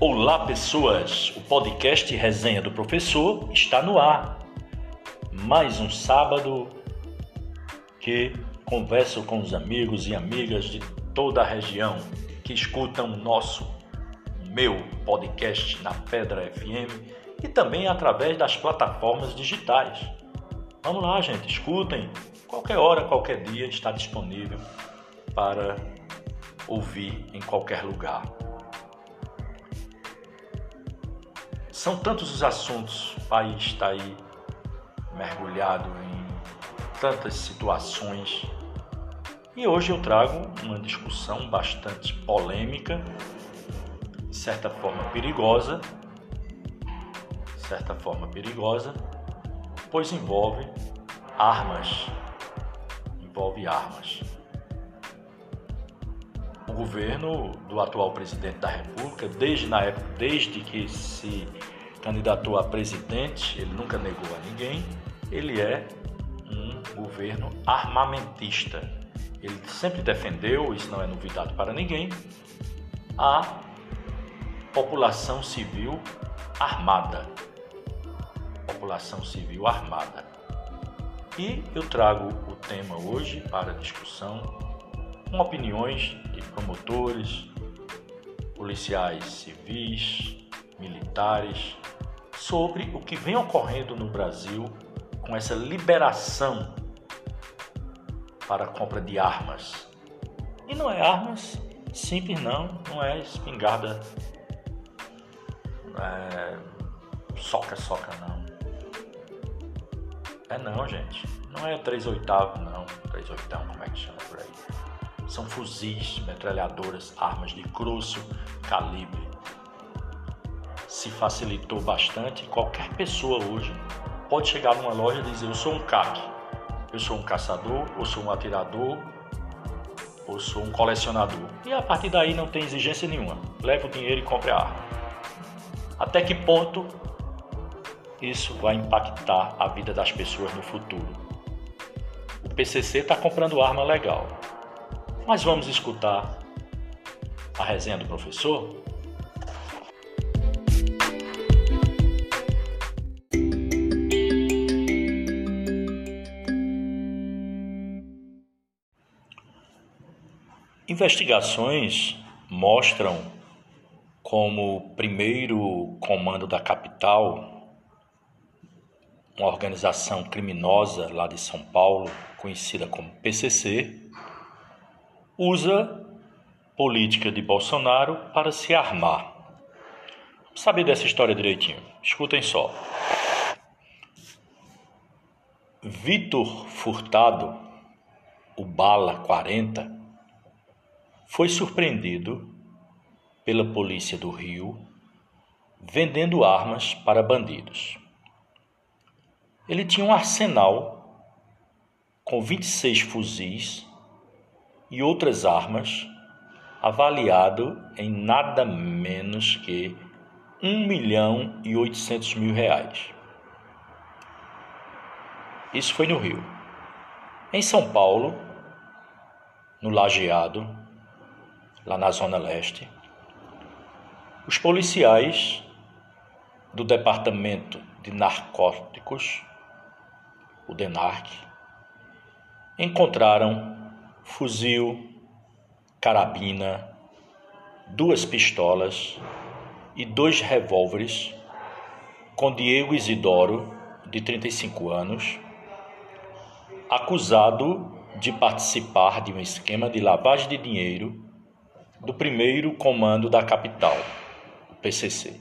Olá, pessoas! O podcast Resenha do Professor está no ar. Mais um sábado que converso com os amigos e amigas de toda a região que escutam o nosso, meu podcast na Pedra FM e também através das plataformas digitais. Vamos lá, gente, escutem. Qualquer hora, qualquer dia está disponível para ouvir em qualquer lugar. São tantos os assuntos, o país está aí mergulhado em tantas situações. E hoje eu trago uma discussão bastante polêmica, de certa forma perigosa, de certa forma perigosa, pois envolve armas. Envolve armas. O governo do atual presidente da República, desde na época, desde que se candidatou a presidente, ele nunca negou a ninguém, ele é um governo armamentista. Ele sempre defendeu, isso não é novidade para ninguém, a população civil armada. População civil armada. E eu trago o tema hoje para discussão com opiniões de promotores, policiais civis, militares, sobre o que vem ocorrendo no Brasil com essa liberação para a compra de armas. E não é armas simples não, não é espingarda é, soca soca não. É não, gente. Não é 3 oitavos não, 3 oitão, como é que chama por aí. São fuzis, metralhadoras, armas de grosso calibre se facilitou bastante. Qualquer pessoa hoje pode chegar numa loja e dizer: Eu sou um CAC, eu sou um caçador, eu sou um atirador, ou sou um colecionador. E a partir daí não tem exigência nenhuma. Leve o dinheiro e compre a arma. Até que ponto isso vai impactar a vida das pessoas no futuro? O PCC está comprando arma legal. Mas vamos escutar a resenha do professor? Investigações mostram como o primeiro comando da capital, uma organização criminosa lá de São Paulo, conhecida como PCC, usa política de Bolsonaro para se armar. Vamos saber dessa história direitinho. Escutem só. Vitor Furtado, o Bala 40, foi surpreendido pela polícia do Rio vendendo armas para bandidos. Ele tinha um arsenal com 26 fuzis e outras armas avaliado em nada menos que 1 milhão e 800 mil reais. Isso foi no Rio. Em São Paulo, no Lajeado, lá na Zona Leste, os policiais do Departamento de Narcóticos, o DENARC, encontraram fuzil, carabina, duas pistolas e dois revólveres com Diego Isidoro, de 35 anos, acusado de participar de um esquema de lavagem de dinheiro do primeiro comando da capital, o PCC.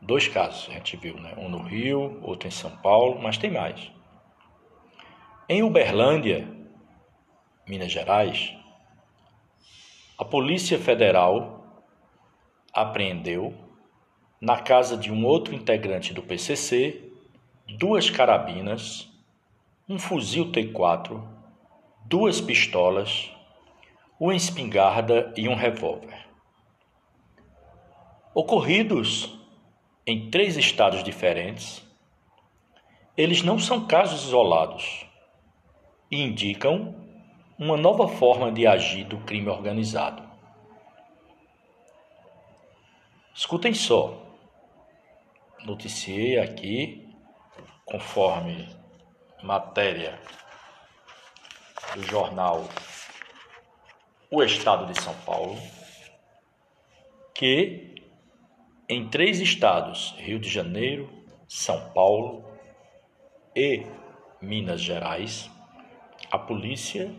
Dois casos a gente viu, né? um no Rio, outro em São Paulo, mas tem mais. Em Uberlândia, Minas Gerais, a Polícia Federal apreendeu, na casa de um outro integrante do PCC, duas carabinas, um fuzil T4, duas pistolas uma espingarda e um revólver. Ocorridos em três estados diferentes, eles não são casos isolados e indicam uma nova forma de agir do crime organizado. Escutem só. Noticiei aqui, conforme matéria do jornal O Estado de São Paulo, que em três estados, Rio de Janeiro, São Paulo e Minas Gerais, a polícia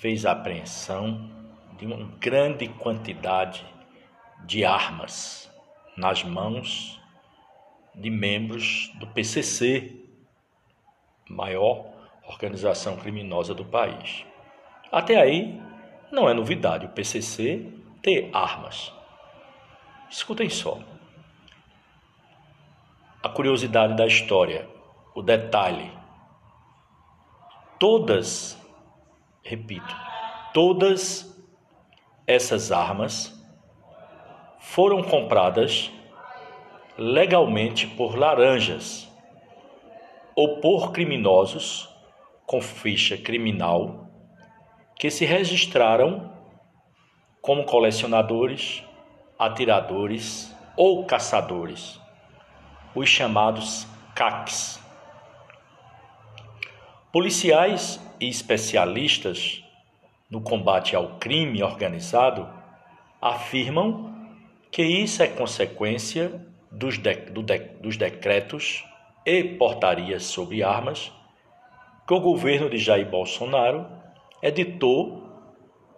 fez a apreensão de uma grande quantidade de armas nas mãos de membros do PCC, maior organização criminosa do país. Até aí, não é novidade o PCC ter armas. Escutem só. A curiosidade da história, o detalhe. Todas, repito, todas essas armas foram compradas legalmente por laranjas ou por criminosos com ficha criminal que se registraram como colecionadores, atiradores ou caçadores, os chamados CACs. Policiais e especialistas no combate ao crime organizado afirmam que isso é consequência dos, de, do de, dos decretos e portarias sobre armas que o governo de Jair Bolsonaro editou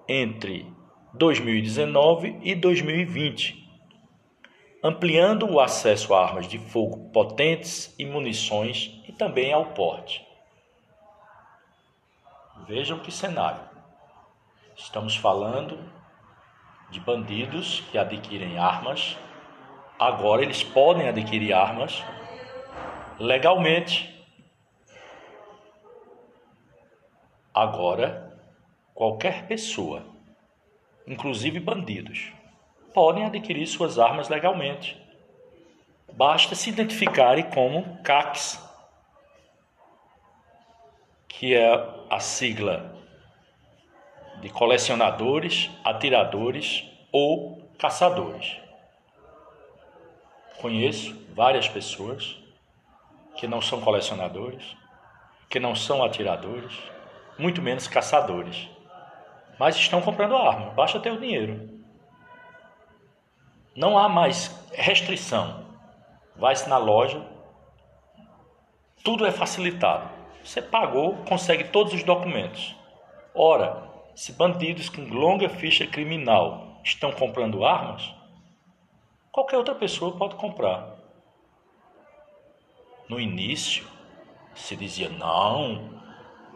entre 2019 e 2020, ampliando o acesso a armas de fogo potentes e munições e também ao porte. Vejam que cenário. Estamos falando de bandidos que adquirem armas. Agora eles podem adquirir armas legalmente. Agora, qualquer pessoa, inclusive bandidos, podem adquirir suas armas legalmente. Basta se identificarem como CACs, que é a sigla de colecionadores, atiradores ou caçadores. Conheço várias pessoas que não são colecionadores, que não são atiradores, muito menos caçadores, mas estão comprando arma, basta ter o dinheiro. Não há mais restrição. Vai-se na loja, tudo é facilitado. Você pagou, consegue todos os documentos. Ora, se bandidos com longa ficha criminal estão comprando armas, qualquer outra pessoa pode comprar. No início, se dizia: não,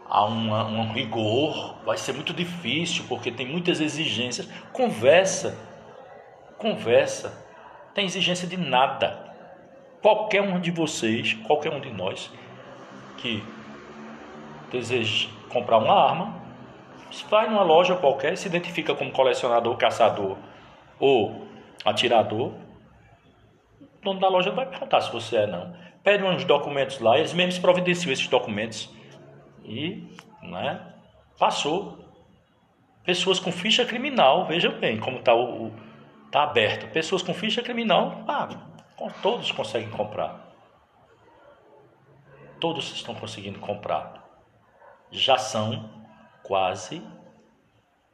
há uma, um rigor, vai ser muito difícil porque tem muitas exigências. Conversa, conversa, tem exigência de nada. Qualquer um de vocês, qualquer um de nós que deseja comprar uma arma, vai numa loja qualquer, se identifica como colecionador, caçador ou atirador, o dono da loja não vai perguntar se você é não. Pede uns documentos lá, eles mesmos providenciam esses documentos e, né, passou. Pessoas com ficha criminal, veja bem como está o, tá aberto. Pessoas com ficha criminal, ah, todos conseguem comprar. Todos estão conseguindo comprar. Já são quase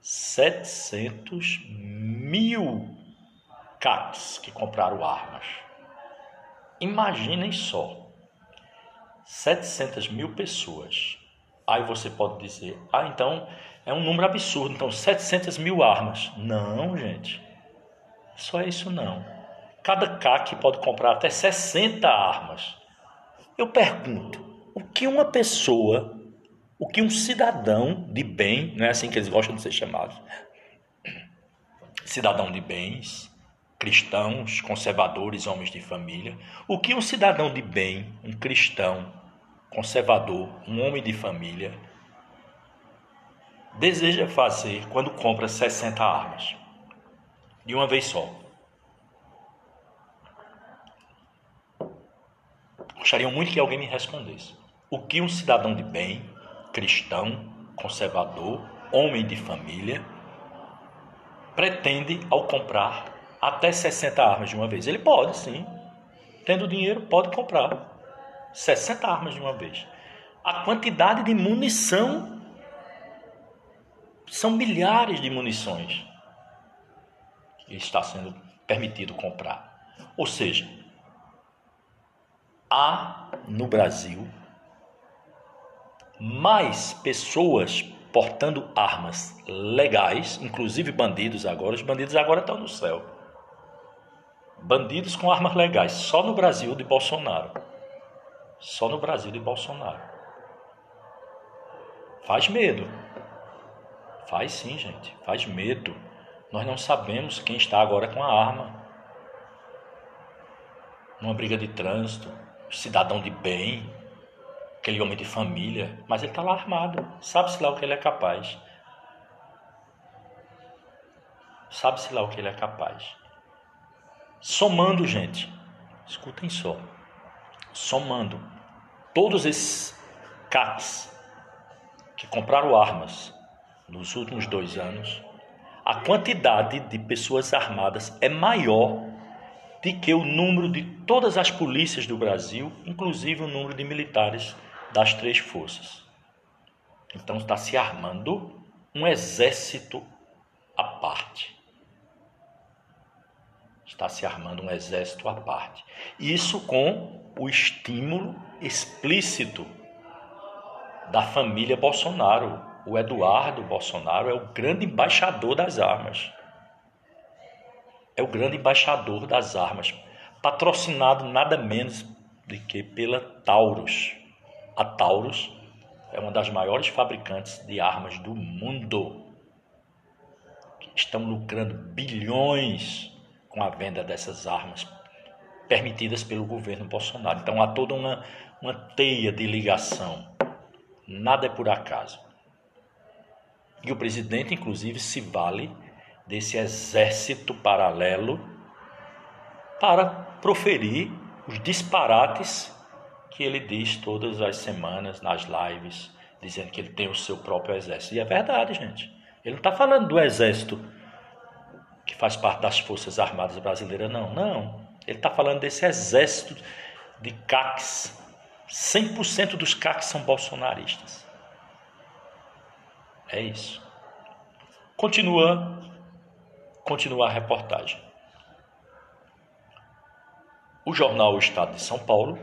700 mil CACs que compraram armas. Imaginem só, 700 mil pessoas. Aí você pode dizer, ah, então é um número absurdo, então 700 mil armas. Não, gente, só isso não. Cada CAC pode comprar até 60 armas. Eu pergunto, o que uma pessoa o que um cidadão de bem, não é assim que eles gostam de ser chamados, cidadão de bens, cristãos, conservadores, homens de família, o que um cidadão de bem, um cristão, conservador, um homem de família, deseja fazer quando compra 60 armas, de uma vez só. Gostariam muito que alguém me respondesse. O que um cidadão de bem, cristão, conservador, homem de família, pretende ao comprar até 60 armas de uma vez? Ele pode, sim. Tendo dinheiro, pode comprar 60 armas de uma vez. A quantidade de munição são milhares de munições que está sendo permitido comprar. Ou seja, há no Brasil mais pessoas portando armas legais, inclusive bandidos agora. Os bandidos agora estão no céu. Bandidos com armas legais, só no Brasil de Bolsonaro. Só no Brasil de Bolsonaro. Faz medo. Faz sim, gente. Faz medo. Nós não sabemos quem está agora com a arma. Numa briga de trânsito, cidadão de bem, aquele homem de família, mas ele está lá armado. Sabe-se lá o que ele é capaz. Sabe-se lá o que ele é capaz. Somando, gente, escutem só. Somando todos esses CACs que compraram armas nos últimos dois anos, a quantidade de pessoas armadas é maior do que o número de todas as polícias do Brasil, inclusive o número de militares das três forças. Então está se armando um exército à parte. Está se armando um exército à parte. Isso com o estímulo explícito da família Bolsonaro. O Eduardo Bolsonaro é o grande embaixador das armas. É o grande embaixador das armas, patrocinado nada menos do que pela Taurus. A Taurus é uma das maiores fabricantes de armas do mundo. Estão lucrando bilhões com a venda dessas armas permitidas pelo governo Bolsonaro. Então há toda uma, uma teia de ligação. Nada é por acaso. E o presidente, inclusive, se vale desse exército paralelo para proferir os disparates que ele diz todas as semanas nas lives, dizendo que ele tem o seu próprio exército. E é verdade, gente. Ele não está falando do exército que faz parte das Forças Armadas Brasileiras, não. Não. Ele está falando desse exército de CACs. 100% dos CACs são bolsonaristas. É isso. Continua, continua a reportagem. O jornal o Estado de São Paulo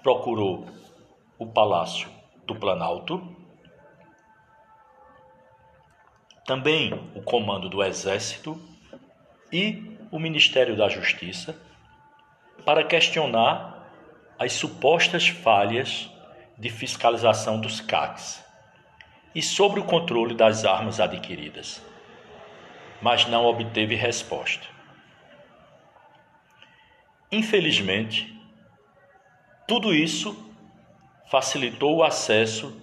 procurou o Palácio do Planalto, também o Comando do Exército e o Ministério da Justiça para questionar as supostas falhas de fiscalização dos CACs e sobre o controle das armas adquiridas, mas não obteve resposta. Infelizmente, tudo isso facilitou o acesso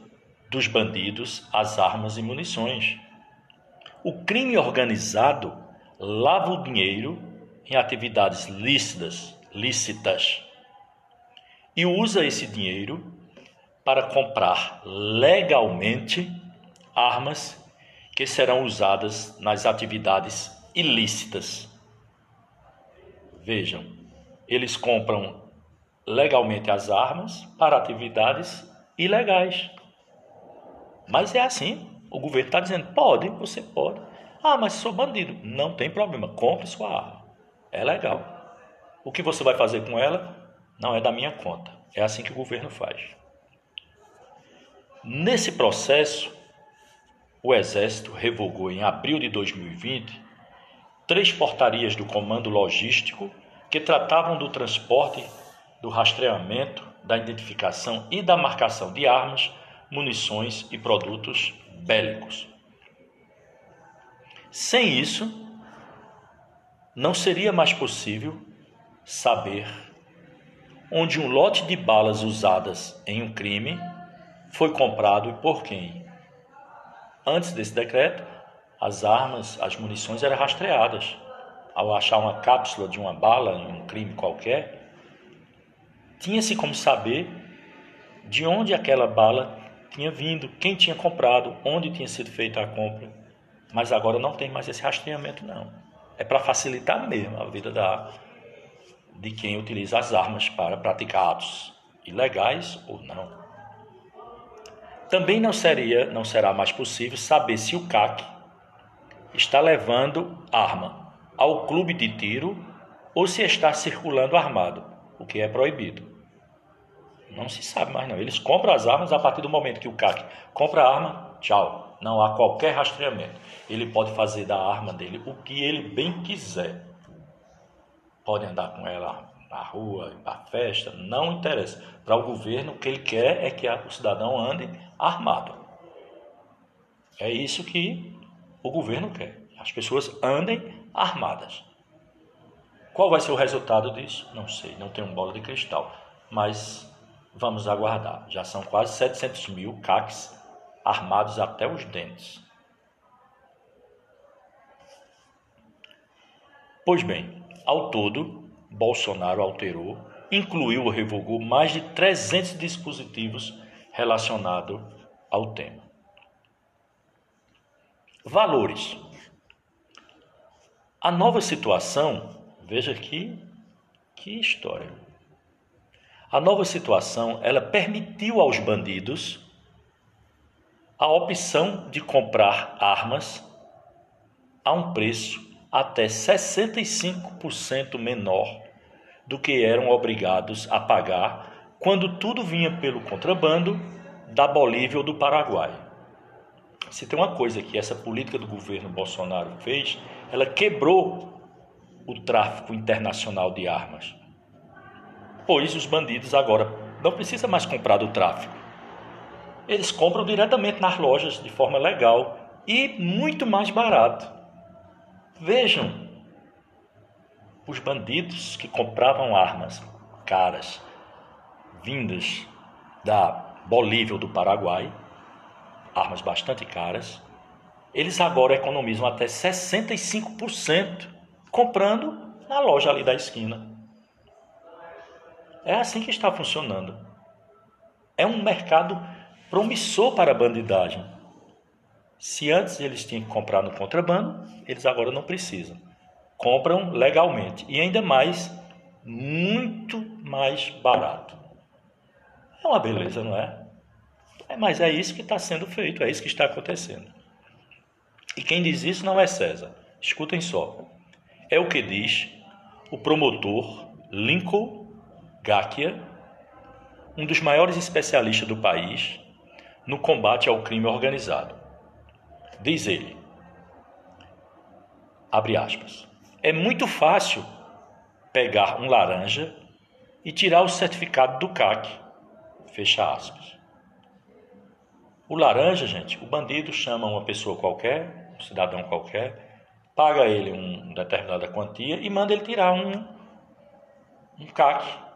dos bandidos às armas e munições. O crime organizado lava o dinheiro em atividades lícitas, lícitas e usa esse dinheiro para comprar legalmente armas que serão usadas nas atividades ilícitas. Vejam, eles compram legalmente as armas para atividades ilegais. Mas é assim. O governo está dizendo: pode, você pode. Ah, mas sou bandido. Não tem problema, compre sua arma. É legal. O que você vai fazer com ela não é da minha conta. É assim que o governo faz. Nesse processo, o Exército revogou em abril de 2020 três portarias do Comando Logístico que tratavam do transporte do rastreamento, da identificação e da marcação de armas, munições e produtos bélicos. Sem isso, não seria mais possível saber onde um lote de balas usadas em um crime foi comprado e por quem. Antes desse decreto, as armas, as munições eram rastreadas. Ao achar uma cápsula de uma bala em um crime qualquer, tinha-se como saber de onde aquela bala tinha vindo, quem tinha comprado, onde tinha sido feita a compra. Mas agora não tem mais esse rastreamento, não. É para facilitar mesmo a vida da, de quem utiliza as armas para praticar atos ilegais ou não. Também não seria, não será mais possível saber se o CAC está levando arma ao clube de tiro ou se está circulando armado, o que é proibido. Não se sabe mais não. Eles compram as armas a partir do momento que o CAC compra a arma, tchau. Não há qualquer rastreamento. Ele pode fazer da arma dele o que ele bem quiser. Pode andar com ela na rua, para festa, não interessa. Para o governo, o que ele quer é que o cidadão ande armado. É isso que o governo quer. As pessoas andem armadas. Qual vai ser o resultado disso? Não sei, não tenho bola de cristal. Mas vamos aguardar. Já são quase 700 mil CACs armados até os dentes. Pois bem, ao todo, Bolsonaro alterou, incluiu ou revogou mais de 300 dispositivos relacionados ao tema. Valores. A nova situação, veja aqui que história. A nova situação, ela permitiu aos bandidos a opção de comprar armas a um preço até 65% menor do que eram obrigados a pagar quando tudo vinha pelo contrabando da Bolívia ou do Paraguai. Se tem uma coisa que essa política do governo Bolsonaro fez, ela quebrou o tráfico internacional de armas. Pois os bandidos agora não precisam mais comprar do tráfico. Eles compram diretamente nas lojas de forma legal e muito mais barato. Vejam, os bandidos que compravam armas caras vindas da Bolívia ou do Paraguai, armas bastante caras, eles agora economizam até 65% comprando na loja ali da esquina. É assim que está funcionando. É um mercado promissor para a bandidagem. Se antes eles tinham que comprar no contrabando, eles agora não precisam. Compram legalmente e ainda mais muito mais barato. É uma beleza, não é? é mas é isso que está sendo feito, é isso que está acontecendo. E quem diz isso não é César. Escutem só. É o que diz o promotor Lincoln Gakia, um dos maiores especialistas do país no combate ao crime organizado. Diz ele, abre aspas, é muito fácil pegar um laranja e tirar o certificado do CAC, fecha aspas. O laranja, gente, o bandido chama uma pessoa qualquer, um cidadão qualquer, paga ele uma determinada quantia e manda ele tirar um, um CAC,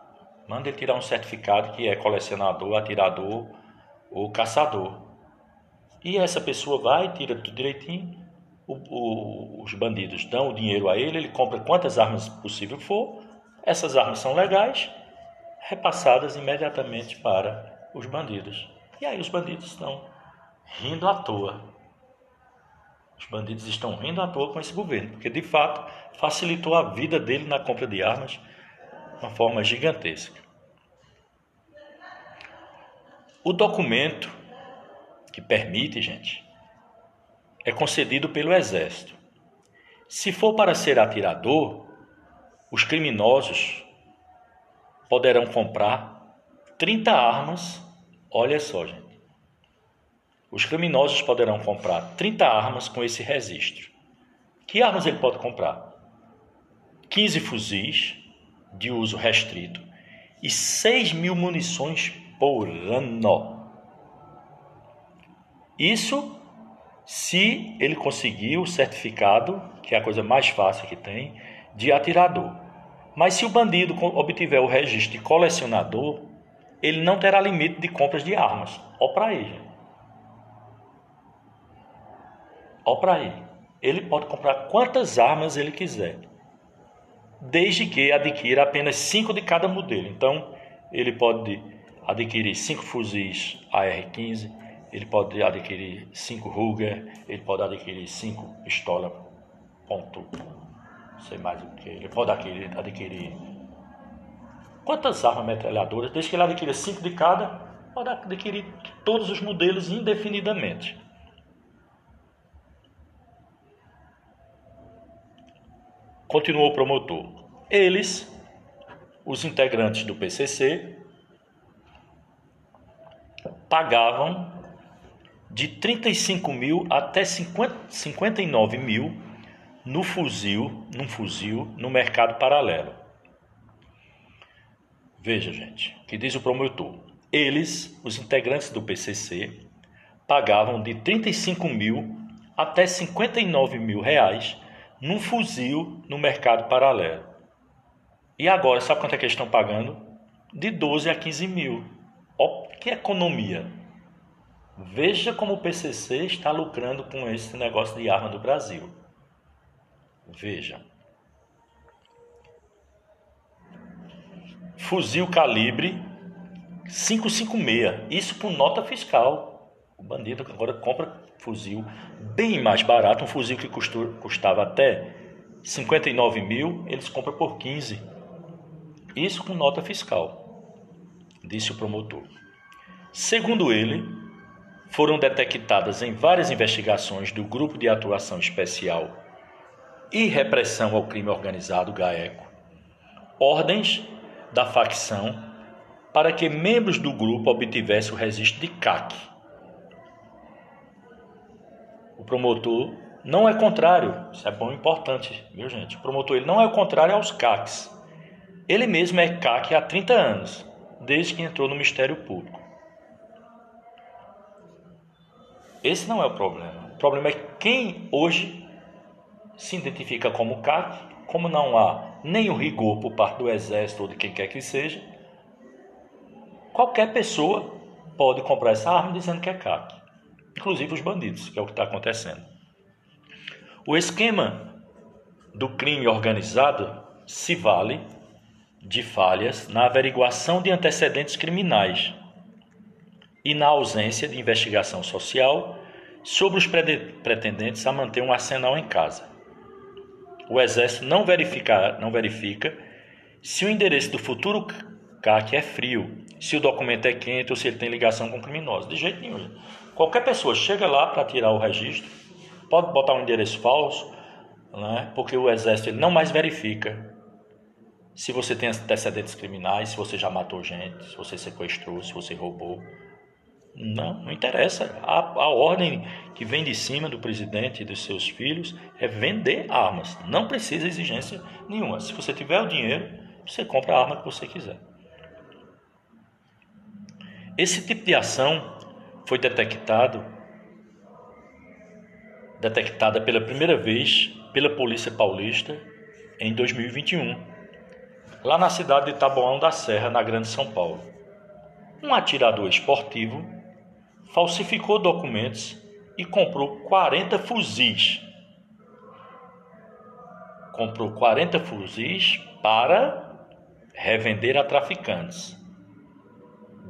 manda ele tirar um certificado que é colecionador, atirador o caçador. E essa pessoa vai, tira tudo direitinho, o, o, os bandidos dão o dinheiro a ele, ele compra quantas armas possível for, essas armas são legais, repassadas imediatamente para os bandidos. E aí os bandidos estão rindo à toa. Os bandidos estão rindo à toa com esse governo, porque de fato facilitou a vida dele na compra de armas de uma forma gigantesca. O documento que permite, gente, é concedido pelo Exército. Se for para ser atirador, os criminosos poderão comprar 30 armas. Olha só, gente. Os criminosos poderão comprar 30 armas com esse registro. Que armas ele pode comprar? 15 fuzis de uso restrito e 6 mil munições por ano. Isso se ele conseguir o certificado, que é a coisa mais fácil que tem, de atirador. Mas se o bandido obtiver o registro de colecionador, ele não terá limite de compras de armas. Ó para ele. Ó para ele. Ele pode comprar quantas armas ele quiser, desde que adquira apenas cinco de cada modelo. Então, ele pode adquirir cinco fuzis AR-15, ele pode adquirir cinco Ruger, ele pode adquirir cinco pistola ponto sei mais o que. Ele pode adquirir, adquirir quantas armas metralhadoras, desde que ele adquira cinco de cada, pode adquirir todos os modelos indefinidamente. Continuou o promotor. Eles, os integrantes do PCC, pagavam de 35 mil até 50, 59 mil no fuzil, num fuzil no mercado paralelo. Veja, gente, que diz o promotor. Eles, os integrantes do PCC, pagavam de 35 mil até 59 mil reais num fuzil no mercado paralelo. E agora, sabe quanto é que eles estão pagando? De 12 a 15 mil. Que economia! Veja como o PCC está lucrando com esse negócio de arma do Brasil. Veja. Fuzil calibre 556. Isso por nota fiscal. O bandido agora compra fuzil bem mais barato. Um fuzil que custou, custava até 59 mil, eles compram por 15. Isso com nota fiscal, disse o promotor. Segundo ele, foram detectadas em várias investigações do Grupo de Atuação Especial e Repressão ao Crime Organizado, GAECO, ordens da facção para que membros do grupo obtivessem o registro de CAC. O promotor não é contrário, isso é bom e importante, viu gente? O promotor ele não é o contrário aos CACs. Ele mesmo é CAC há 30 anos, desde que entrou no Ministério Público. Esse não é o problema. O problema é quem hoje se identifica como CAC, como não há o rigor por parte do Exército ou de quem quer que seja, qualquer pessoa pode comprar essa arma dizendo que é CAC, inclusive os bandidos, que é o que está acontecendo. O esquema do crime organizado se vale de falhas na averiguação de antecedentes criminais e na ausência de investigação social sobre os pretendentes a manter um arsenal em casa. O Exército não verifica, não verifica se o endereço do futuro CAC é frio, se o documento é quente ou se ele tem ligação com criminosos. De jeito nenhum. Qualquer pessoa chega lá para tirar o registro, pode botar um endereço falso, né? porque o Exército não mais verifica se você tem antecedentes criminais, se você já matou gente, se você sequestrou, se você roubou. Não, não interessa. A, a ordem que vem de cima do presidente e dos seus filhos é vender armas. Não precisa exigência nenhuma. Se você tiver o dinheiro, você compra a arma que você quiser. Esse tipo de ação foi detectado detectada pela primeira vez pela Polícia Paulista em 2021, lá na cidade de Taboão da Serra, na Grande São Paulo. Um atirador esportivo falsificou documentos e comprou 40 fuzis. Comprou 40 fuzis para revender a traficantes.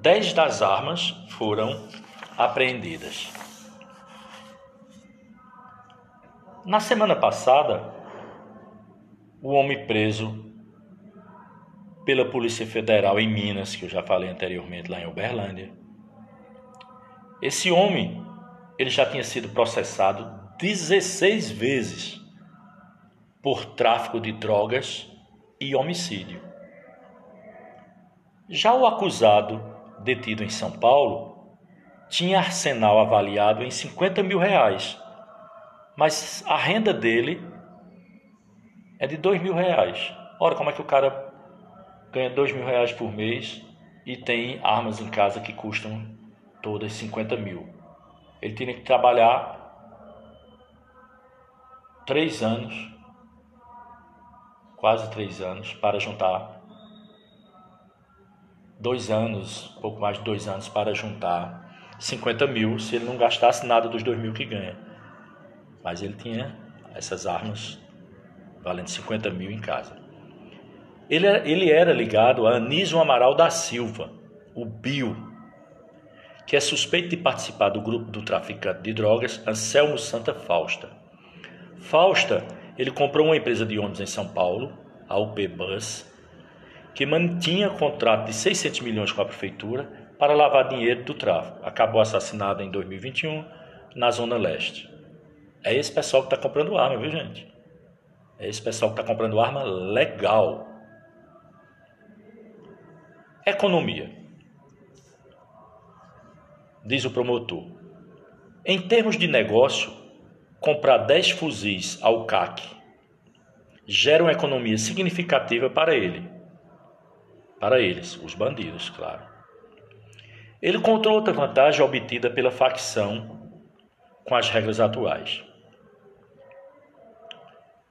Dez das armas foram apreendidas. Na semana passada, o homem preso pela Polícia Federal em Minas, que eu já falei anteriormente lá em Uberlândia, esse homem, ele já tinha sido processado 16 vezes por tráfico de drogas e homicídio. Já o acusado, detido em São Paulo, tinha arsenal avaliado em 50 mil reais, mas a renda dele é de 2 mil reais. Ora, como é que o cara ganha 2 mil reais por mês e tem armas em casa que custam todas 50 mil. Ele tinha que trabalhar três anos, quase três anos, para juntar dois anos, pouco mais de dois anos, para juntar 50 mil, se ele não gastasse nada dos dois mil que ganha. Mas ele tinha essas armas valendo 50 mil em casa. Ele, ele era ligado a Anísio Amaral da Silva, o Bio, que é suspeito de participar do grupo do traficante de drogas Anselmo Santa Fausta. Fausta ele comprou uma empresa de ônibus em São Paulo, a UP Bus, que mantinha contrato de 600 milhões com a prefeitura para lavar dinheiro do tráfico. Acabou assassinado em 2021 na Zona Leste. É esse pessoal que está comprando arma, viu gente? É esse pessoal que está comprando arma legal. Economia. Diz o promotor. Em termos de negócio, comprar 10 fuzis ao CAC gera uma economia significativa para ele. Para eles, os bandidos, claro. Ele contou outra vantagem obtida pela facção com as regras atuais.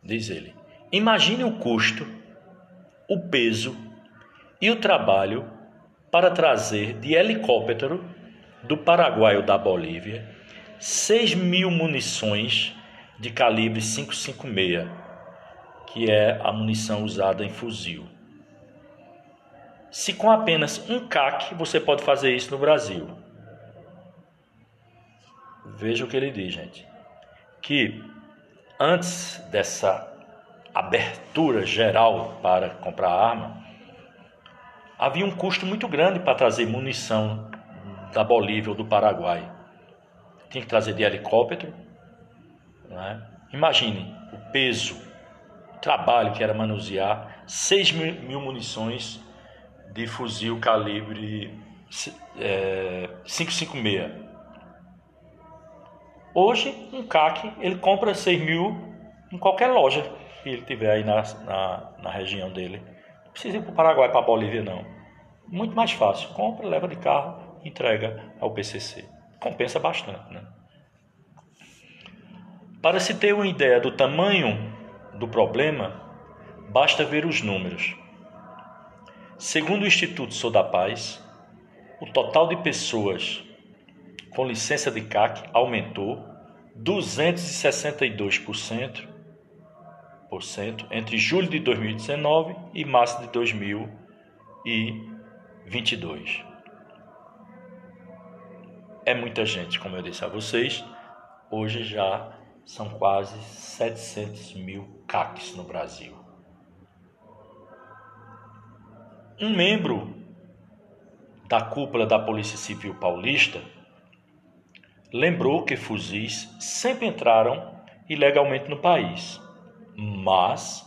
Diz ele: Imagine o custo, o peso e o trabalho para trazer de helicóptero do Paraguai ou da Bolívia 6 mil munições de calibre 556, que é a munição usada em fuzil. Se com apenas um CAC você pode fazer isso no Brasil. Veja o que ele diz, gente. Que antes dessa abertura geral para comprar arma, havia um custo muito grande para trazer munição da Bolívia ou do Paraguai. Tinha que trazer de helicóptero. Né? Imagine o peso, o trabalho que era manusear 6 mil, mil munições de fuzil calibre é, 556. Hoje, um CAC, ele compra 6 mil em qualquer loja que ele tiver aí na, na, na região dele. Não precisa ir para o Paraguai, para a Bolívia, não. Muito mais fácil. Compra, leva de carro, entrega ao PCC. Compensa bastante, né? Para se ter uma ideia do tamanho do problema, basta ver os números. Segundo o Instituto Sou da Paz, o total de pessoas com licença de CAC aumentou 262% entre julho de 2019 e março de 2022. É muita gente, como eu disse a vocês. Hoje já são quase 700 mil CACs no Brasil. Um membro da cúpula da Polícia Civil Paulista lembrou que fuzis sempre entraram ilegalmente no país, mas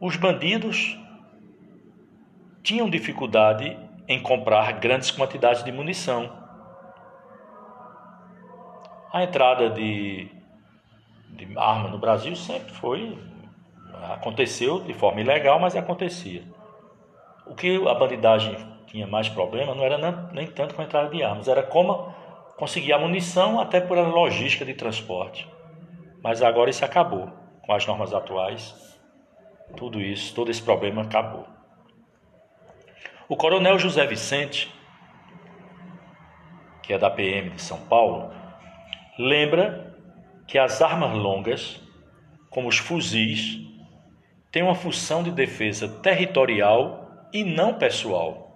os bandidos tinham dificuldade em comprar grandes quantidades de munição a entrada de, de arma no Brasil sempre foi. Aconteceu de forma ilegal, mas acontecia. O que a bandidagem tinha mais problema não era nem tanto com a entrada de armas, era como conseguir a munição até por a logística de transporte. Mas agora isso acabou. Com as normas atuais, tudo isso, todo esse problema acabou. O coronel José Vicente, que é da PM de São Paulo, lembra que as armas longas, como os fuzis, têm uma função de defesa territorial e não pessoal.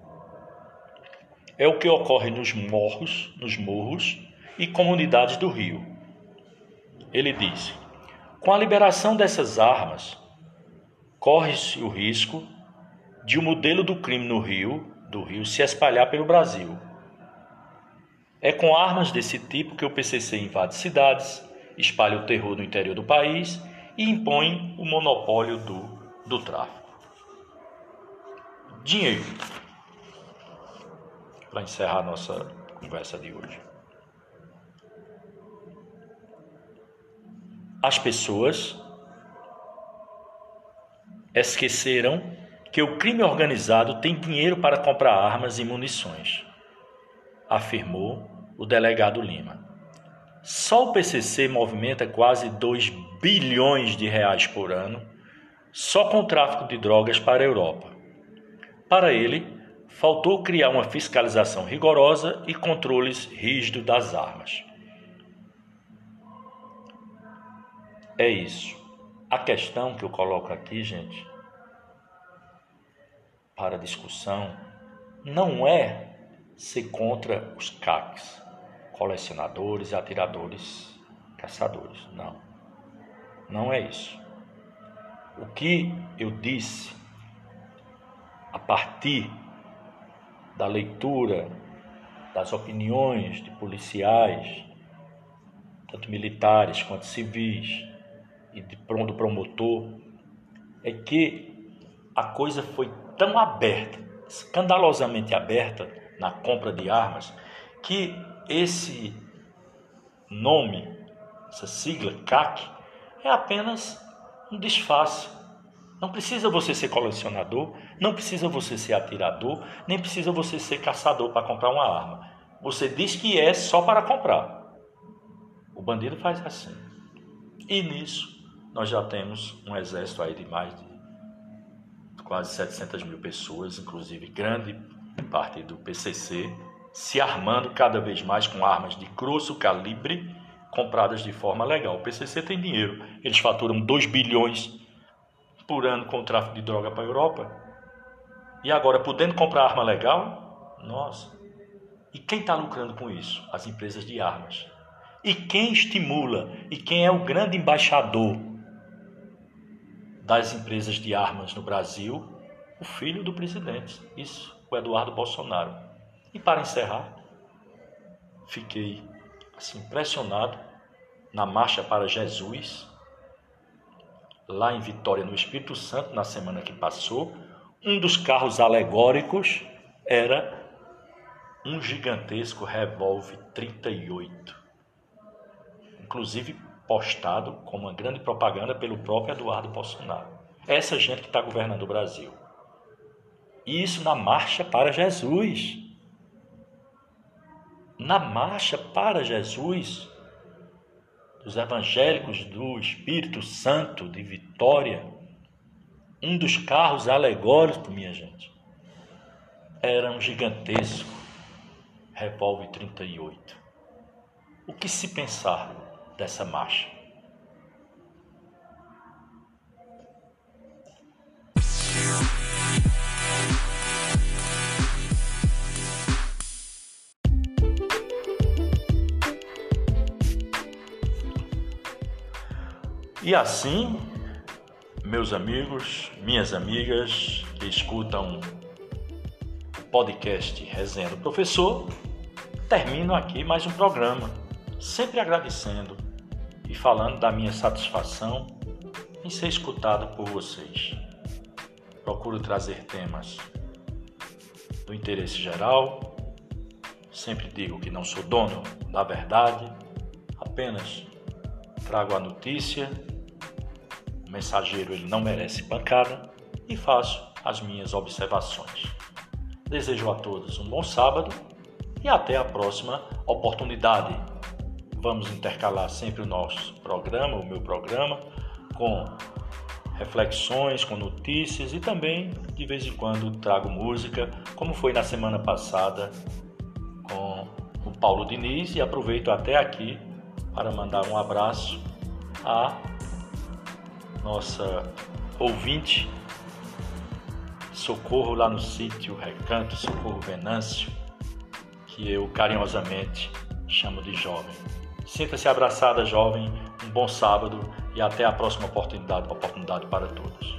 É o que ocorre nos morros, nos morros e comunidades do Rio. Ele diz: com a liberação dessas armas, corre-se o risco de o um modelo do crime no Rio, do Rio, se espalhar pelo Brasil é com armas desse tipo que o PCC invade cidades, espalha o terror no interior do país e impõe o monopólio do, do tráfico. Dinheiro. Para encerrar nossa conversa de hoje. As pessoas esqueceram que o crime organizado tem dinheiro para comprar armas e munições, afirmou o delegado Lima. Só o PCC movimenta quase 2 bilhões de reais por ano só com o tráfico de drogas para a Europa. Para ele, faltou criar uma fiscalização rigorosa e controles rígidos das armas. É isso. A questão que eu coloco aqui, gente, para discussão, não é ser contra os CACs colecionadores, atiradores, caçadores. Não. Não é isso. O que eu disse a partir da leitura das opiniões de policiais, tanto militares quanto civis, e do promotor, é que a coisa foi tão aberta, escandalosamente aberta na compra de armas, que esse nome, essa sigla CAC, é apenas um disfarce. Não precisa você ser colecionador, não precisa você ser atirador, nem precisa você ser caçador para comprar uma arma. Você diz que é só para comprar. O bandido faz assim. E nisso nós já temos um exército aí de mais de quase 700 mil pessoas, inclusive grande parte do PCC, se armando cada vez mais com armas de grosso calibre compradas de forma legal. O PCC tem dinheiro, eles faturam 2 bilhões por ano com o tráfico de droga para a Europa. E agora, podendo comprar arma legal, nossa. E quem está lucrando com isso? As empresas de armas. E quem estimula e quem é o grande embaixador das empresas de armas no Brasil? O filho do presidente. Isso, o Eduardo Bolsonaro. E para encerrar, fiquei assim, impressionado na Marcha para Jesus, lá em Vitória, no Espírito Santo, na semana que passou. Um dos carros alegóricos era um gigantesco revólver 38, inclusive postado como uma grande propaganda pelo próprio Eduardo Bolsonaro. Essa gente que está governando o Brasil. Isso na marcha para Jesus na marcha para Jesus, dos evangélicos do Espírito Santo de Vitória, um dos carros alegóricos, minha gente, era um gigantesco revólver 38. O que se pensar dessa marcha? E assim, meus amigos, minhas amigas que escutam o podcast Resenha do Professor, termino aqui mais um programa, sempre agradecendo e falando da minha satisfação em ser escutado por vocês. Procuro trazer temas do interesse geral, sempre digo que não sou dono da verdade, apenas trago a notícia mensageiro ele não merece pancada e faço as minhas observações. Desejo a todos um bom sábado e até a próxima oportunidade. Vamos intercalar sempre o nosso programa, o meu programa, com reflexões, com notícias e também de vez em quando trago música, como foi na semana passada com o Paulo Diniz e aproveito até aqui para mandar um abraço a nossa ouvinte, Socorro lá no sítio Recanto, Socorro Venâncio, que eu carinhosamente chamo de jovem. Sinta-se abraçada, jovem, um bom sábado e até a próxima oportunidade, oportunidade para todos.